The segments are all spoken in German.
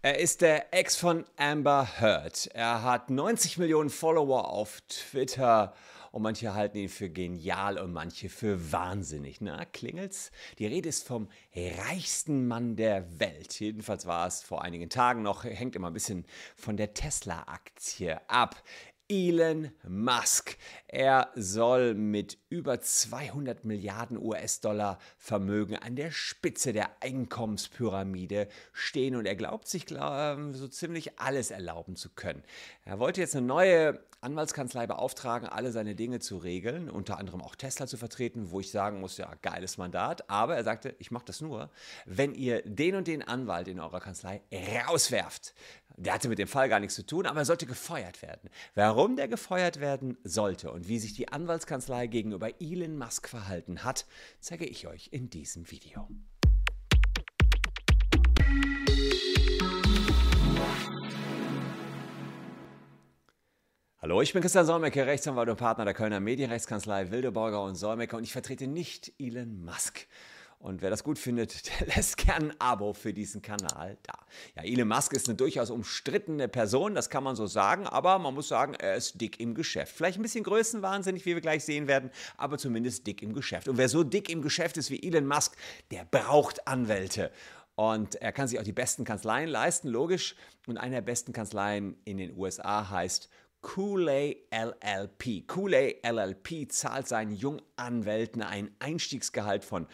Er ist der Ex von Amber Heard. Er hat 90 Millionen Follower auf Twitter und manche halten ihn für genial und manche für wahnsinnig. Na, klingelt's? Die Rede ist vom reichsten Mann der Welt. Jedenfalls war es vor einigen Tagen noch, hängt immer ein bisschen von der Tesla-Aktie ab. Elon Musk. Er soll mit über 200 Milliarden US-Dollar Vermögen an der Spitze der Einkommenspyramide stehen und er glaubt sich glaub, so ziemlich alles erlauben zu können. Er wollte jetzt eine neue Anwaltskanzlei beauftragen, alle seine Dinge zu regeln, unter anderem auch Tesla zu vertreten, wo ich sagen muss, ja, geiles Mandat. Aber er sagte, ich mache das nur, wenn ihr den und den Anwalt in eurer Kanzlei rauswerft. Der hatte mit dem Fall gar nichts zu tun, aber er sollte gefeuert werden. Warum der gefeuert werden sollte und wie sich die Anwaltskanzlei gegenüber Elon Musk verhalten hat, zeige ich euch in diesem Video. Hallo, ich bin Christian Solmecke, Rechtsanwalt und Partner der Kölner Medienrechtskanzlei Wildeborger und Solmecke und ich vertrete nicht Elon Musk. Und wer das gut findet, der lässt gern ein Abo für diesen Kanal da. Ja, Elon Musk ist eine durchaus umstrittene Person, das kann man so sagen, aber man muss sagen, er ist dick im Geschäft. Vielleicht ein bisschen größenwahnsinnig, wie wir gleich sehen werden, aber zumindest dick im Geschäft. Und wer so dick im Geschäft ist wie Elon Musk, der braucht Anwälte. Und er kann sich auch die besten Kanzleien leisten, logisch. Und eine der besten Kanzleien in den USA heißt Cooley LLP. Cooley LLP zahlt seinen Junganwälten ein Einstiegsgehalt von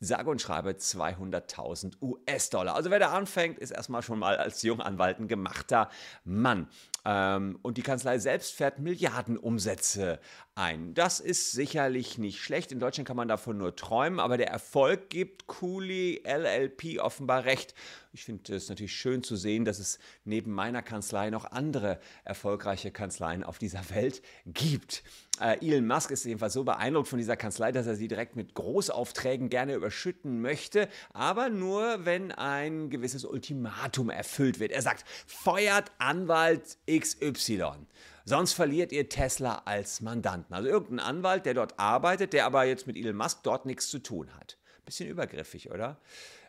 sage und schreibe 200.000 US-Dollar. Also wer da anfängt, ist erstmal schon mal als Junganwalt ein gemachter Mann. Ähm, und die Kanzlei selbst fährt Milliardenumsätze ein. Das ist sicherlich nicht schlecht. In Deutschland kann man davon nur träumen, aber der Erfolg gibt Cooley LLP offenbar recht. Ich finde es natürlich schön zu sehen, dass es neben meiner Kanzlei noch andere erfolgreiche Kanzleien auf dieser Welt gibt. Äh, Elon Musk ist jedenfalls so beeindruckt von dieser Kanzlei, dass er sie direkt mit Großaufträgen gerne überschütten möchte, aber nur, wenn ein gewisses Ultimatum erfüllt wird. Er sagt, feuert Anwalt XY. Sonst verliert ihr Tesla als Mandanten. Also irgendein Anwalt, der dort arbeitet, der aber jetzt mit Elon Musk dort nichts zu tun hat. Bisschen übergriffig, oder?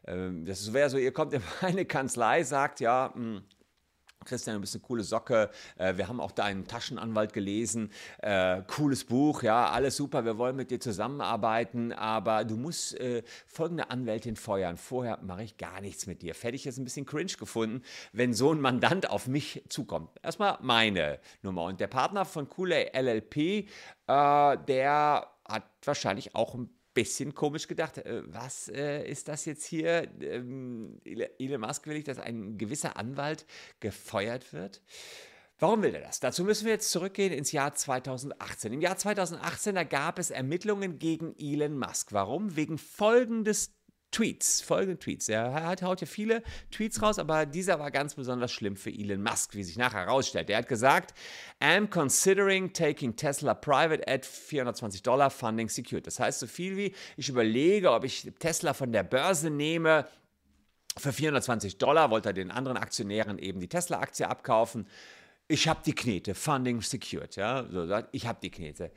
Ähm, das wäre so, ihr kommt in meine Kanzlei, sagt, ja, hm, Christian, du bist eine coole Socke. Äh, wir haben auch deinen Taschenanwalt gelesen. Äh, cooles Buch, ja, alles super. Wir wollen mit dir zusammenarbeiten, aber du musst äh, folgende Anwältin feuern. Vorher mache ich gar nichts mit dir. Fertig jetzt ein bisschen cringe gefunden, wenn so ein Mandant auf mich zukommt. Erstmal meine Nummer. Und der Partner von Cooley LLP, der hat wahrscheinlich auch ein bisschen komisch gedacht, äh, was äh, ist das jetzt hier? Ähm, Elon Musk will ich, dass ein gewisser Anwalt gefeuert wird. Warum will er das? Dazu müssen wir jetzt zurückgehen ins Jahr 2018. Im Jahr 2018, da gab es Ermittlungen gegen Elon Musk. Warum? Wegen folgendes Tweets, folgende Tweets. Er hat, haut ja viele Tweets raus, aber dieser war ganz besonders schlimm für Elon Musk, wie sich nachher herausstellt. Er hat gesagt, I'm considering taking Tesla private at 420 Dollar funding secured. Das heißt so viel wie, ich überlege, ob ich Tesla von der Börse nehme, für 420 Dollar wollte er den anderen Aktionären eben die Tesla-Aktie abkaufen. Ich habe die Knete, Funding secured, ja, so, ich habe die Knete.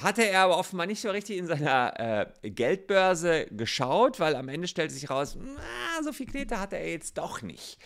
Hatte er aber offenbar nicht so richtig in seiner äh, Geldbörse geschaut, weil am Ende stellte sich raus, na, so viel Knete hatte er jetzt doch nicht.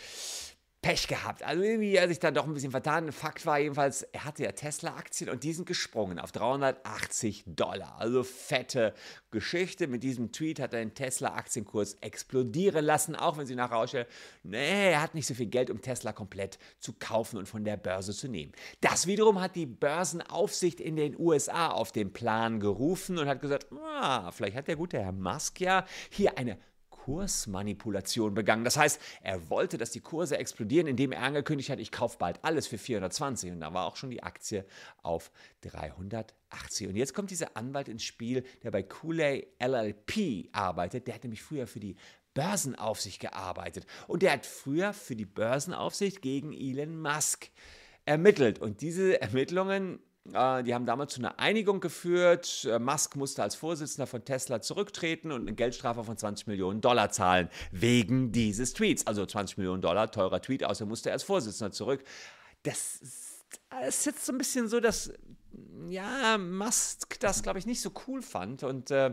Pech gehabt. Also irgendwie hat sich dann doch ein bisschen vertan. Fakt war jedenfalls, er hatte ja Tesla-Aktien und die sind gesprungen auf 380 Dollar. Also fette Geschichte. Mit diesem Tweet hat er den Tesla-Aktienkurs explodieren lassen, auch wenn sie nachher ausstellen, nee, er hat nicht so viel Geld, um Tesla komplett zu kaufen und von der Börse zu nehmen. Das wiederum hat die Börsenaufsicht in den USA auf den Plan gerufen und hat gesagt, ah, vielleicht hat der gute Herr Musk ja hier eine Kursmanipulation begangen. Das heißt, er wollte, dass die Kurse explodieren, indem er angekündigt hat, ich kaufe bald alles für 420. Und da war auch schon die Aktie auf 380. Und jetzt kommt dieser Anwalt ins Spiel, der bei Cooley LLP arbeitet. Der hat nämlich früher für die Börsenaufsicht gearbeitet. Und der hat früher für die Börsenaufsicht gegen Elon Musk ermittelt. Und diese Ermittlungen die haben damals zu einer Einigung geführt. Äh, Musk musste als Vorsitzender von Tesla zurücktreten und eine Geldstrafe von 20 Millionen Dollar zahlen wegen dieses Tweets. Also 20 Millionen Dollar, teurer Tweet, außer musste er als Vorsitzender zurück. Das ist jetzt so ein bisschen so, dass ja, Musk das, glaube ich, nicht so cool fand und äh,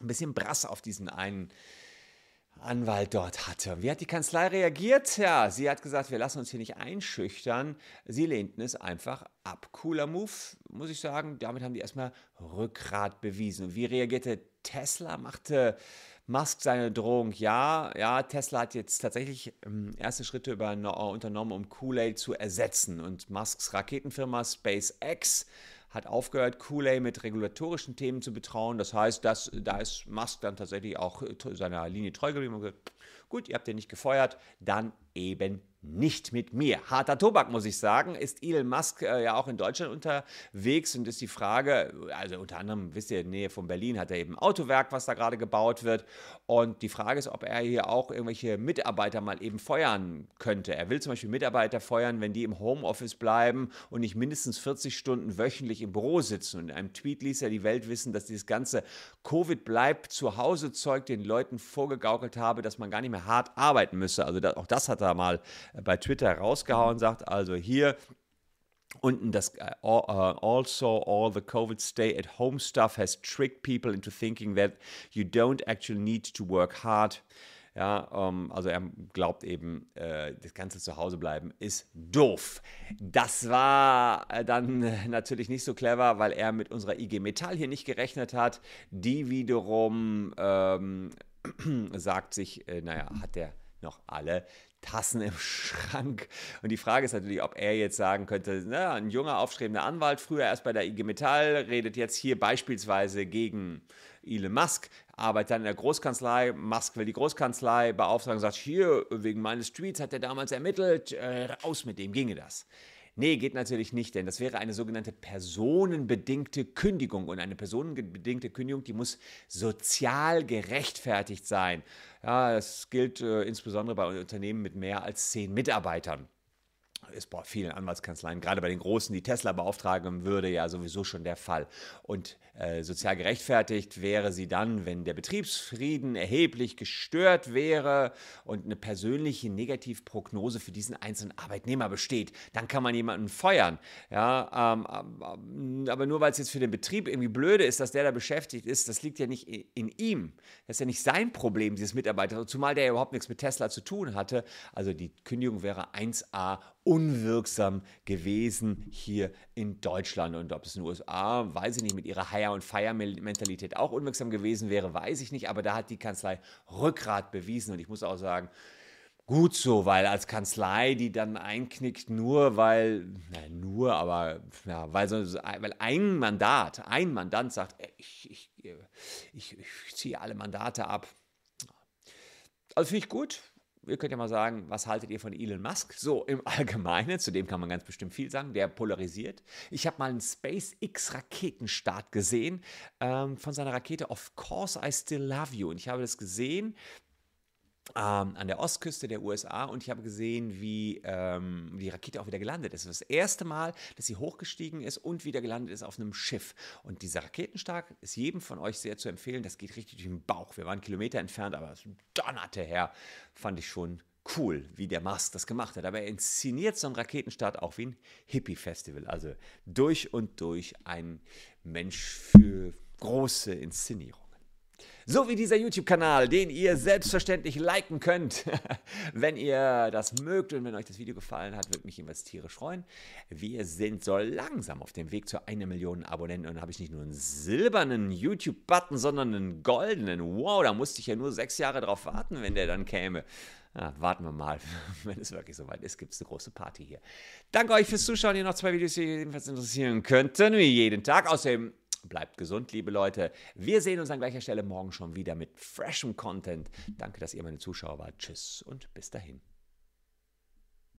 ein bisschen brass auf diesen einen Anwalt dort hatte. Wie hat die Kanzlei reagiert? Ja, sie hat gesagt, wir lassen uns hier nicht einschüchtern. Sie lehnten es einfach ab. Cooler Move, muss ich sagen. Damit haben die erstmal Rückgrat bewiesen. Und wie reagierte Tesla? Machte Musk seine Drohung? Ja, ja, Tesla hat jetzt tatsächlich ähm, erste Schritte über, unternommen, um Kool-Aid zu ersetzen. Und Musks Raketenfirma SpaceX hat aufgehört, Kool-Aid mit regulatorischen Themen zu betrauen. Das heißt, dass, da ist Musk dann tatsächlich auch seiner Linie treu geblieben und gesagt, gut, ihr habt den nicht gefeuert, dann eben nicht mit mir. Harter Tobak, muss ich sagen. Ist Elon Musk äh, ja auch in Deutschland unterwegs und ist die Frage, also unter anderem, wisst ihr, in der Nähe von Berlin hat er eben ein Autowerk, was da gerade gebaut wird. Und die Frage ist, ob er hier auch irgendwelche Mitarbeiter mal eben feuern könnte. Er will zum Beispiel Mitarbeiter feuern, wenn die im Homeoffice bleiben und nicht mindestens 40 Stunden wöchentlich im Büro sitzen. Und in einem Tweet ließ er die Welt wissen, dass dieses ganze Covid bleibt zu Hause Zeug den Leuten vorgegaukelt habe, dass man gar nicht mehr hart arbeiten müsse. Also das, auch das hat er mal bei Twitter rausgehauen, sagt also hier unten das uh, also all the COVID stay at home stuff has tricked people into thinking that you don't actually need to work hard. Ja, um, ähm, also er glaubt eben, äh, das ganze Zuhause bleiben ist doof. Das war äh, dann natürlich nicht so clever, weil er mit unserer IG Metall hier nicht gerechnet hat. Die wiederum ähm, sagt sich, äh, naja, hat der noch alle Tassen im Schrank. Und die Frage ist natürlich, ob er jetzt sagen könnte, na, ein junger, aufstrebender Anwalt, früher erst bei der IG Metall, redet jetzt hier beispielsweise gegen Elon Musk, arbeitet dann in der Großkanzlei, Musk will die Großkanzlei beauftragen sagt, hier, wegen meines Tweets hat er damals ermittelt, äh, raus mit dem ginge das. Nee, geht natürlich nicht, denn das wäre eine sogenannte personenbedingte Kündigung. Und eine personenbedingte Kündigung, die muss sozial gerechtfertigt sein. Ja, das gilt äh, insbesondere bei Unternehmen mit mehr als zehn Mitarbeitern ist bei vielen Anwaltskanzleien, gerade bei den großen, die Tesla beauftragen würde, ja sowieso schon der Fall. Und äh, sozial gerechtfertigt wäre sie dann, wenn der Betriebsfrieden erheblich gestört wäre und eine persönliche Negativprognose für diesen einzelnen Arbeitnehmer besteht. Dann kann man jemanden feuern. Ja, ähm, ähm aber nur weil es jetzt für den Betrieb irgendwie blöde ist, dass der da beschäftigt ist, das liegt ja nicht in ihm. Das ist ja nicht sein Problem, dieses Mitarbeiter, zumal der ja überhaupt nichts mit Tesla zu tun hatte. Also die Kündigung wäre 1a unwirksam gewesen hier in Deutschland. Und ob es in den USA, weiß ich nicht, mit ihrer Hire- und Fire-Mentalität auch unwirksam gewesen wäre, weiß ich nicht. Aber da hat die Kanzlei Rückgrat bewiesen. Und ich muss auch sagen, gut so, weil als Kanzlei, die dann einknickt, nur weil, na, nur, aber ja, weil, so, weil ein Mandat, ein Mandant sagt, ich, ich, ich, ich ziehe alle Mandate ab. Also finde ich gut, ihr könnt ja mal sagen, was haltet ihr von Elon Musk? So im Allgemeinen, zu dem kann man ganz bestimmt viel sagen, der polarisiert. Ich habe mal einen SpaceX-Raketenstart gesehen ähm, von seiner Rakete Of Course I Still Love You. Und ich habe das gesehen ähm, an der Ostküste der USA und ich habe gesehen, wie ähm, die Rakete auch wieder gelandet ist. Das, das erste Mal, dass sie hochgestiegen ist und wieder gelandet ist auf einem Schiff. Und dieser Raketenstark ist jedem von euch sehr zu empfehlen. Das geht richtig durch den Bauch. Wir waren Kilometer entfernt, aber es donnerte her. Fand ich schon cool, wie der Mast das gemacht hat. Aber er inszeniert so einen Raketenstart auch wie ein Hippie-Festival. Also durch und durch ein Mensch für große Inszenierung. So wie dieser YouTube-Kanal, den ihr selbstverständlich liken könnt, wenn ihr das mögt und wenn euch das Video gefallen hat, würde mich jedenfalls tierisch freuen. Wir sind so langsam auf dem Weg zu einer Million Abonnenten und habe ich nicht nur einen silbernen YouTube-Button, sondern einen goldenen. Wow, da musste ich ja nur sechs Jahre drauf warten, wenn der dann käme. Ja, warten wir mal. Wenn es wirklich soweit ist, gibt es eine große Party hier. Danke euch fürs Zuschauen. Hier noch zwei Videos, die jedenfalls interessieren könnten, wie jeden Tag. Außerdem Bleibt gesund, liebe Leute. Wir sehen uns an gleicher Stelle morgen schon wieder mit freshem Content. Danke, dass ihr meine Zuschauer wart. Tschüss und bis dahin.